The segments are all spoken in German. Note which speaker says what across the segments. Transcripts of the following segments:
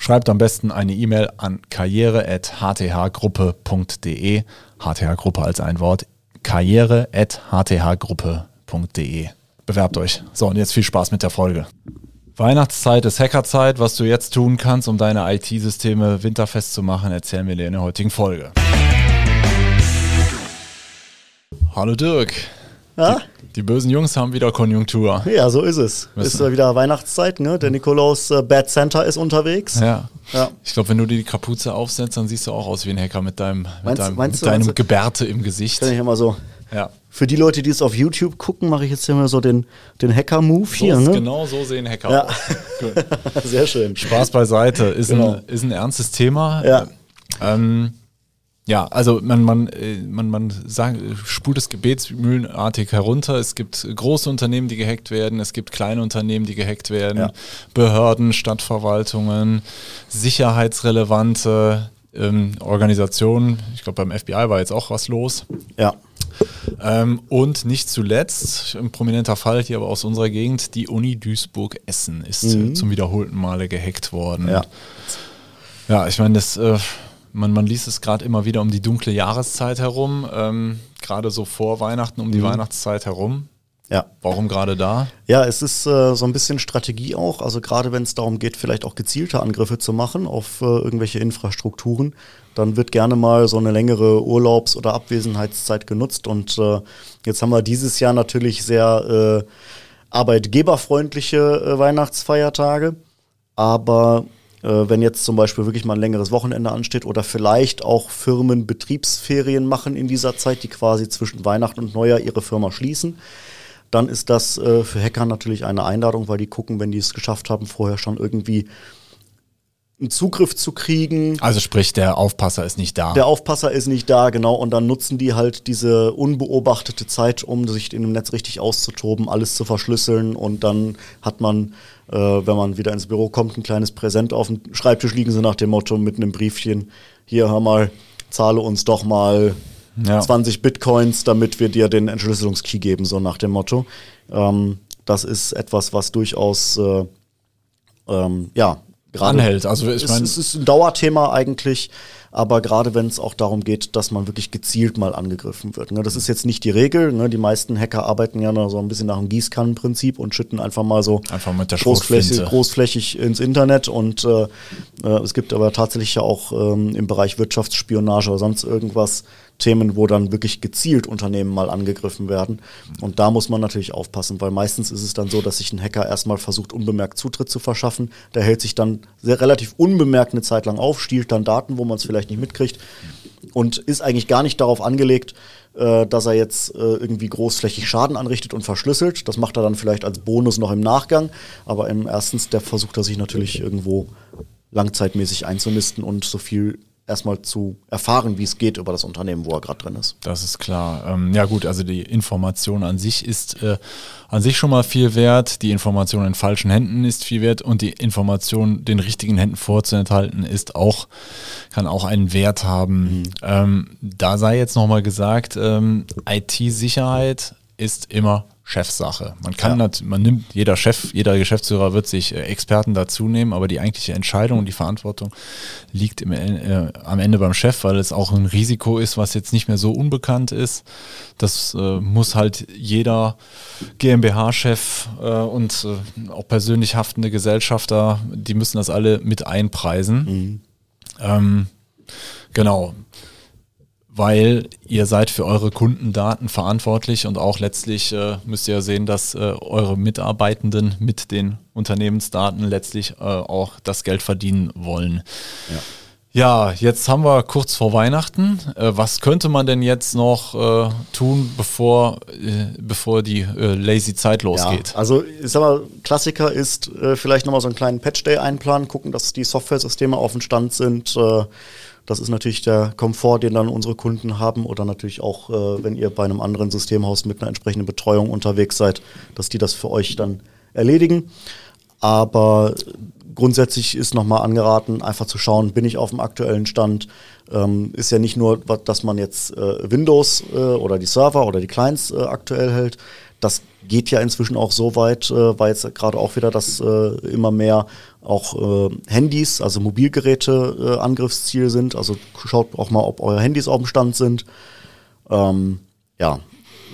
Speaker 1: Schreibt am besten eine E-Mail an karriere.hthgruppe.de. HTH-Gruppe als ein Wort. karriere.hthgruppe.de. Bewerbt euch. So, und jetzt viel Spaß mit der Folge. Weihnachtszeit ist Hackerzeit. Was du jetzt tun kannst, um deine IT-Systeme winterfest zu machen, erzählen wir dir in der heutigen Folge. Hallo Dirk. Ja? Die, die, bösen Jungs haben wieder Konjunktur.
Speaker 2: Ja, so ist es. Müssen. Ist wieder Weihnachtszeit, ne? Der Nikolaus äh, Bad Center ist unterwegs.
Speaker 1: Ja. ja. Ich glaube, wenn du dir die Kapuze aufsetzt, dann siehst du auch aus wie ein Hacker mit deinem, meinst, mit deinem, meinst mit deinem Gebärte im Gesicht.
Speaker 2: Kann ich immer so. Ja. Für die Leute, die es auf YouTube gucken, mache ich jetzt hier mal so den, den Hacker-Move hier.
Speaker 1: Ne? Genau so sehen Hacker ja. aus.
Speaker 2: Sehr schön.
Speaker 1: Spaß beiseite. Ist, genau. ein, ist ein ernstes Thema. Ja. Ähm, ja, also man, man, äh, man, man sagt, spult es gebetsmühlenartig herunter. Es gibt große Unternehmen, die gehackt werden, es gibt kleine Unternehmen, die gehackt werden, ja. Behörden, Stadtverwaltungen, sicherheitsrelevante ähm, Organisationen. Ich glaube, beim FBI war jetzt auch was los.
Speaker 2: Ja.
Speaker 1: Ähm, und nicht zuletzt, ein prominenter Fall hier aber aus unserer Gegend, die Uni Duisburg-Essen ist mhm. zum wiederholten Male gehackt worden. Ja, ja ich meine, das... Äh, man, man liest es gerade immer wieder um die dunkle Jahreszeit herum, ähm, gerade so vor Weihnachten, um die mhm. Weihnachtszeit herum. Ja. Warum gerade da?
Speaker 2: Ja, es ist äh, so ein bisschen Strategie auch. Also gerade wenn es darum geht, vielleicht auch gezielte Angriffe zu machen auf äh, irgendwelche Infrastrukturen, dann wird gerne mal so eine längere Urlaubs- oder Abwesenheitszeit genutzt. Und äh, jetzt haben wir dieses Jahr natürlich sehr äh, arbeitgeberfreundliche äh, Weihnachtsfeiertage. Aber wenn jetzt zum Beispiel wirklich mal ein längeres Wochenende ansteht oder vielleicht auch Firmen Betriebsferien machen in dieser Zeit, die quasi zwischen Weihnachten und Neujahr ihre Firma schließen, dann ist das äh, für Hacker natürlich eine Einladung, weil die gucken, wenn die es geschafft haben, vorher schon irgendwie einen Zugriff zu kriegen.
Speaker 1: Also sprich, der Aufpasser ist nicht da.
Speaker 2: Der Aufpasser ist nicht da, genau. Und dann nutzen die halt diese unbeobachtete Zeit, um sich in dem Netz richtig auszutoben, alles zu verschlüsseln. Und dann hat man, äh, wenn man wieder ins Büro kommt, ein kleines Präsent auf dem Schreibtisch liegen, so nach dem Motto mit einem Briefchen, hier hör mal, zahle uns doch mal ja. 20 Bitcoins, damit wir dir den Entschlüsselungskey geben, so nach dem Motto. Ähm, das ist etwas, was durchaus äh, ähm, ja,
Speaker 1: Gerade anhält. Also
Speaker 2: ich meine, es ist ein Dauerthema eigentlich, aber gerade wenn es auch darum geht, dass man wirklich gezielt mal angegriffen wird. Ne? Das ist jetzt nicht die Regel. Ne? Die meisten Hacker arbeiten ja noch so ein bisschen nach dem Gießkannenprinzip und schütten einfach mal so
Speaker 1: einfach
Speaker 2: großflächig, großflächig ins Internet. Und äh, äh, es gibt aber tatsächlich ja auch ähm, im Bereich Wirtschaftsspionage oder sonst irgendwas Themen, wo dann wirklich gezielt Unternehmen mal angegriffen werden. Und da muss man natürlich aufpassen, weil meistens ist es dann so, dass sich ein Hacker erstmal versucht, unbemerkt Zutritt zu verschaffen. Der hält sich dann sehr relativ unbemerkt eine Zeit lang auf, stiehlt dann Daten, wo man es vielleicht nicht mitkriegt und ist eigentlich gar nicht darauf angelegt, äh, dass er jetzt äh, irgendwie großflächig Schaden anrichtet und verschlüsselt. Das macht er dann vielleicht als Bonus noch im Nachgang. Aber im ersten Step versucht er sich natürlich irgendwo langzeitmäßig einzunisten und so viel erstmal zu erfahren, wie es geht über das Unternehmen, wo er gerade drin ist.
Speaker 1: Das ist klar. Ähm, ja gut, also die Information an sich ist äh, an sich schon mal viel wert. Die Information in falschen Händen ist viel wert und die Information den richtigen Händen vorzuenthalten ist auch kann auch einen Wert haben. Mhm. Ähm, da sei jetzt nochmal gesagt, ähm, IT-Sicherheit ist immer Chefsache. Man kann, ja. man nimmt, jeder Chef, jeder Geschäftsführer wird sich äh, Experten dazu nehmen, aber die eigentliche Entscheidung und die Verantwortung liegt im, äh, am Ende beim Chef, weil es auch ein Risiko ist, was jetzt nicht mehr so unbekannt ist. Das äh, muss halt jeder GmbH-Chef äh, und äh, auch persönlich haftende Gesellschafter, die müssen das alle mit einpreisen. Mhm. Ähm, genau weil ihr seid für eure Kundendaten verantwortlich und auch letztlich äh, müsst ihr ja sehen, dass äh, eure Mitarbeitenden mit den Unternehmensdaten letztlich äh, auch das Geld verdienen wollen. Ja. Ja, jetzt haben wir kurz vor Weihnachten. Äh, was könnte man denn jetzt noch äh, tun, bevor, äh, bevor die lazy Zeit losgeht?
Speaker 2: Ja, also ich sag mal, Klassiker ist vielleicht nochmal so einen kleinen Patch-Day einplanen, gucken, dass die Software-Systeme auf dem Stand sind Das ist natürlich der Komfort, den dann unsere Kunden haben oder natürlich auch, äh, wenn ihr bei einem anderen Systemhaus mit einer entsprechenden Betreuung unterwegs seid, dass die das für euch dann erledigen. Aber grundsätzlich ist nochmal angeraten, einfach zu schauen, bin ich auf dem aktuellen Stand. Ähm, ist ja nicht nur, dass man jetzt äh, Windows äh, oder die Server oder die Clients äh, aktuell hält. Das geht ja inzwischen auch so weit, äh, weil jetzt gerade auch wieder, dass äh, immer mehr auch äh, Handys, also Mobilgeräte Angriffsziel sind. Also schaut auch mal, ob eure Handys auf dem Stand sind. Ähm, ja,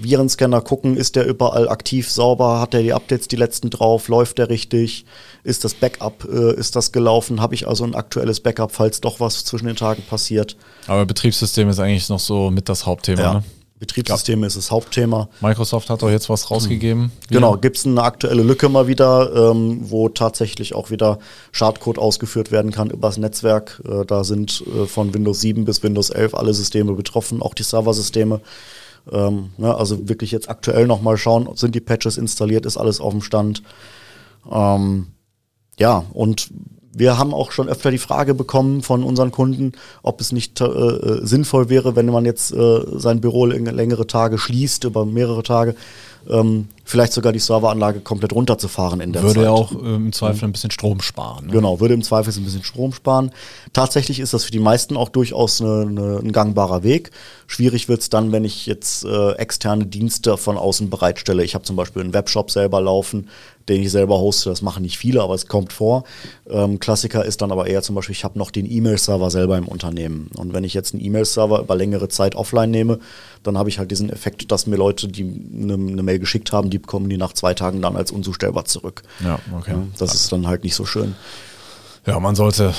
Speaker 2: Virenscanner gucken, ist der überall aktiv, sauber, hat er die Updates die letzten drauf, läuft der richtig, ist das Backup, äh, ist das gelaufen, habe ich also ein aktuelles Backup, falls doch was zwischen den Tagen passiert.
Speaker 1: Aber Betriebssystem ist eigentlich noch so mit das Hauptthema,
Speaker 2: Ja.
Speaker 1: ne?
Speaker 2: Betriebssysteme ist das Hauptthema.
Speaker 1: Microsoft hat doch jetzt was rausgegeben.
Speaker 2: Genau, gibt es eine aktuelle Lücke mal wieder, ähm, wo tatsächlich auch wieder Schadcode ausgeführt werden kann übers Netzwerk. Äh, da sind äh, von Windows 7 bis Windows 11 alle Systeme betroffen, auch die Serversysteme. Ähm, ne, also wirklich jetzt aktuell nochmal schauen, sind die Patches installiert, ist alles auf dem Stand. Ähm, ja, und wir haben auch schon öfter die Frage bekommen von unseren Kunden, ob es nicht äh, äh, sinnvoll wäre, wenn man jetzt äh, sein Büro läng- längere Tage schließt, über mehrere Tage, ähm, vielleicht sogar die Serveranlage komplett runterzufahren in der
Speaker 1: Würde
Speaker 2: Zeit.
Speaker 1: ja auch äh, im Zweifel ein bisschen Strom sparen. Ne?
Speaker 2: Genau, würde im Zweifel ein bisschen Strom sparen. Tatsächlich ist das für die meisten auch durchaus eine, eine, ein gangbarer Weg. Schwierig wird's dann, wenn ich jetzt äh, externe Dienste von außen bereitstelle. Ich habe zum Beispiel einen Webshop selber laufen, den ich selber hoste. Das machen nicht viele, aber es kommt vor. Ähm, Klassiker ist dann aber eher zum Beispiel, ich habe noch den E-Mail-Server selber im Unternehmen. Und wenn ich jetzt einen E-Mail-Server über längere Zeit offline nehme, dann habe ich halt diesen Effekt, dass mir Leute, die eine, eine Mail geschickt haben, die bekommen die nach zwei Tagen dann als unzustellbar zurück.
Speaker 1: Ja, okay.
Speaker 2: Ja, das ist dann halt nicht so schön.
Speaker 1: Ja, man sollte,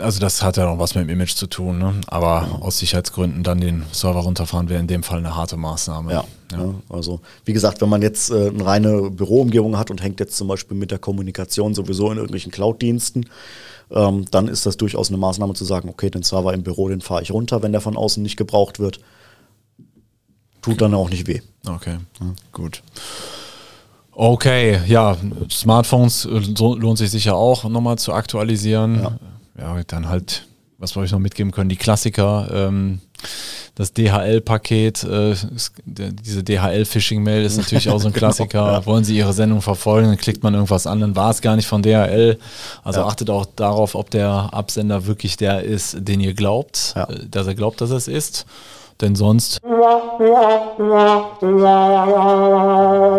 Speaker 1: also das hat ja noch was mit dem Image zu tun, ne? aber aus Sicherheitsgründen dann den Server runterfahren wäre in dem Fall eine harte Maßnahme.
Speaker 2: Ja, ja. also wie gesagt, wenn man jetzt äh, eine reine Büroumgebung hat und hängt jetzt zum Beispiel mit der Kommunikation sowieso in irgendwelchen Cloud-Diensten, ähm, dann ist das durchaus eine Maßnahme zu sagen, okay, den Server im Büro, den fahre ich runter, wenn der von außen nicht gebraucht wird. Tut dann auch nicht weh.
Speaker 1: Okay, gut. Okay, ja, Smartphones äh, lohnt sich sicher auch nochmal zu aktualisieren. Ja. dann halt, was wollte ich noch mitgeben können? Die Klassiker, ähm, das DHL-Paket, äh, diese DHL-Phishing-Mail ist natürlich auch so ein Klassiker. Wollen Sie Ihre Sendung verfolgen, dann klickt man irgendwas an, dann war es gar nicht von DHL. Also
Speaker 2: Ja.
Speaker 1: achtet auch darauf, ob der Absender wirklich der ist, den ihr glaubt,
Speaker 2: Ja.
Speaker 1: äh, dass er glaubt, dass es ist. Denn sonst Hab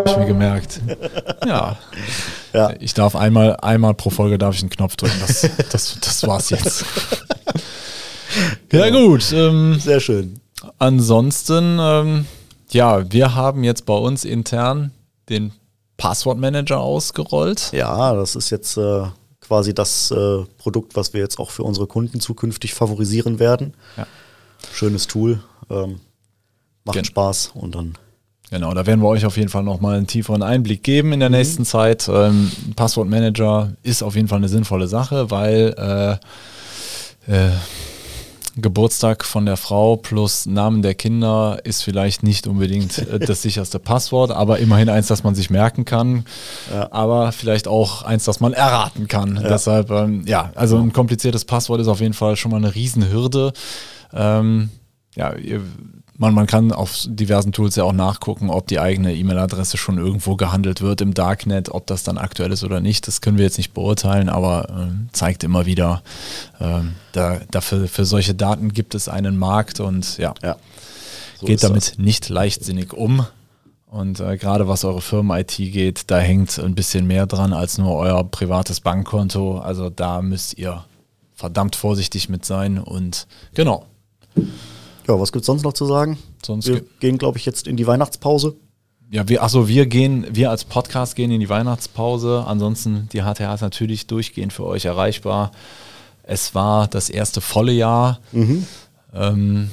Speaker 1: ich mir gemerkt. Ja.
Speaker 2: Ja.
Speaker 1: Ich darf einmal, einmal pro Folge darf ich einen Knopf drücken. Das, das, das war's jetzt. ja, gut. Ähm,
Speaker 2: Sehr schön.
Speaker 1: ansonsten, ähm, ja, wir haben jetzt bei uns intern den Passwortmanager ausgerollt.
Speaker 2: Ja, das ist jetzt äh, quasi das äh, Produkt, was wir jetzt auch für unsere Kunden zukünftig favorisieren werden.
Speaker 1: Ja.
Speaker 2: Schönes Tool, ähm, macht
Speaker 1: Gen-
Speaker 2: Spaß und dann
Speaker 1: Genau, da werden wir euch auf jeden Fall nochmal einen tieferen Einblick geben in der nächsten Zeit. Ähm, Passwortmanager ist auf jeden Fall eine sinnvolle Sache, weil äh, äh, Geburtstag von der Frau plus Namen der Kinder ist vielleicht nicht unbedingt äh, das sicherste Passwort, aber immerhin eins, das man sich merken kann,
Speaker 2: Ja.
Speaker 1: aber vielleicht auch eins, das man erraten kann. Deshalb, ähm, ja, also ein kompliziertes Passwort ist auf jeden Fall schon mal eine Riesenhürde. Ähm, ja, ihr, man, man kann auf diversen Tools ja auch nachgucken, ob die eigene E-Mail-Adresse schon irgendwo gehandelt wird im Darknet, ob das dann aktuell ist oder nicht. Das können wir jetzt nicht beurteilen, aber ähm, zeigt immer wieder, ähm, da, dafür, für solche Daten gibt es einen Markt und ja,
Speaker 2: ja. So
Speaker 1: geht damit
Speaker 2: das.
Speaker 1: nicht leichtsinnig um. Und äh, gerade was eure Firmen-IT geht, da hängt ein bisschen mehr dran als nur euer privates Bankkonto. Also da müsst ihr verdammt vorsichtig mit sein. Und genau,
Speaker 2: Ja, was gibt's sonst noch zu sagen?
Speaker 1: Sonst
Speaker 2: wir gehen, glaube ich, jetzt in die Weihnachtspause.
Speaker 1: Ja, wir, achso, wir gehen, wir als Podcast gehen in die Weihnachtspause. Ansonsten, die HTH ist natürlich durchgehend für euch erreichbar. Es war das erste volle Jahr. Ähm,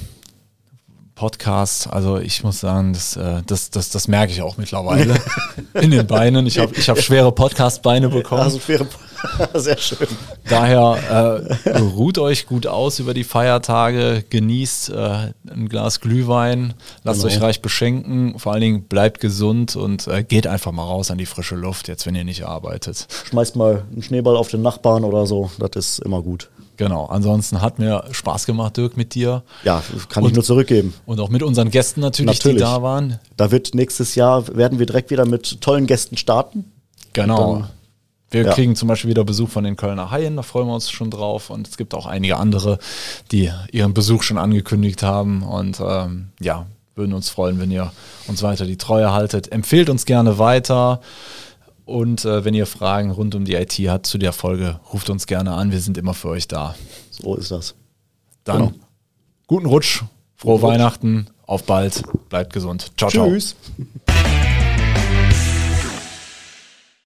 Speaker 1: Podcast, also ich muss sagen, das, äh, das, das, das merke ich auch mittlerweile in den Beinen. Ich habe ich hab schwere Podcast-Beine bekommen.
Speaker 2: Also faire, sehr schön.
Speaker 1: Daher äh, ruht euch gut aus über die Feiertage, genießt äh, ein Glas Glühwein, lasst
Speaker 2: Genau.
Speaker 1: euch reich beschenken, vor allen Dingen bleibt gesund und äh, geht einfach mal raus an die frische Luft, jetzt wenn ihr nicht arbeitet.
Speaker 2: Schmeißt mal einen Schneeball auf den Nachbarn oder so, das ist immer gut.
Speaker 1: Genau. Ansonsten hat mir Spaß gemacht, Dirk, mit dir.
Speaker 2: Ja, kann
Speaker 1: Und-
Speaker 2: ich nur zurückgeben.
Speaker 1: Und auch mit unseren Gästen natürlich,
Speaker 2: Natürlich.
Speaker 1: die da waren.
Speaker 2: Da wird nächstes Jahr, werden wir direkt wieder mit tollen Gästen starten.
Speaker 1: Genau. Wir
Speaker 2: ja.
Speaker 1: kriegen zum Beispiel wieder Besuch von den Kölner Haien, da freuen wir uns schon drauf. Und es gibt auch einige andere, die ihren Besuch schon angekündigt haben. Und ähm, ja, würden uns freuen, wenn ihr uns weiter die Treue haltet. Empfehlt uns gerne weiter. Und äh, wenn ihr Fragen rund um die IT habt zu der Folge, ruft uns gerne an. Wir sind immer für euch da.
Speaker 2: So ist das.
Speaker 1: Dann
Speaker 2: Genau.
Speaker 1: guten Rutsch, frohe
Speaker 2: Guten Rutsch.
Speaker 1: Weihnachten, auf bald, bleibt gesund. Ciao, ciao.
Speaker 2: Tschüss.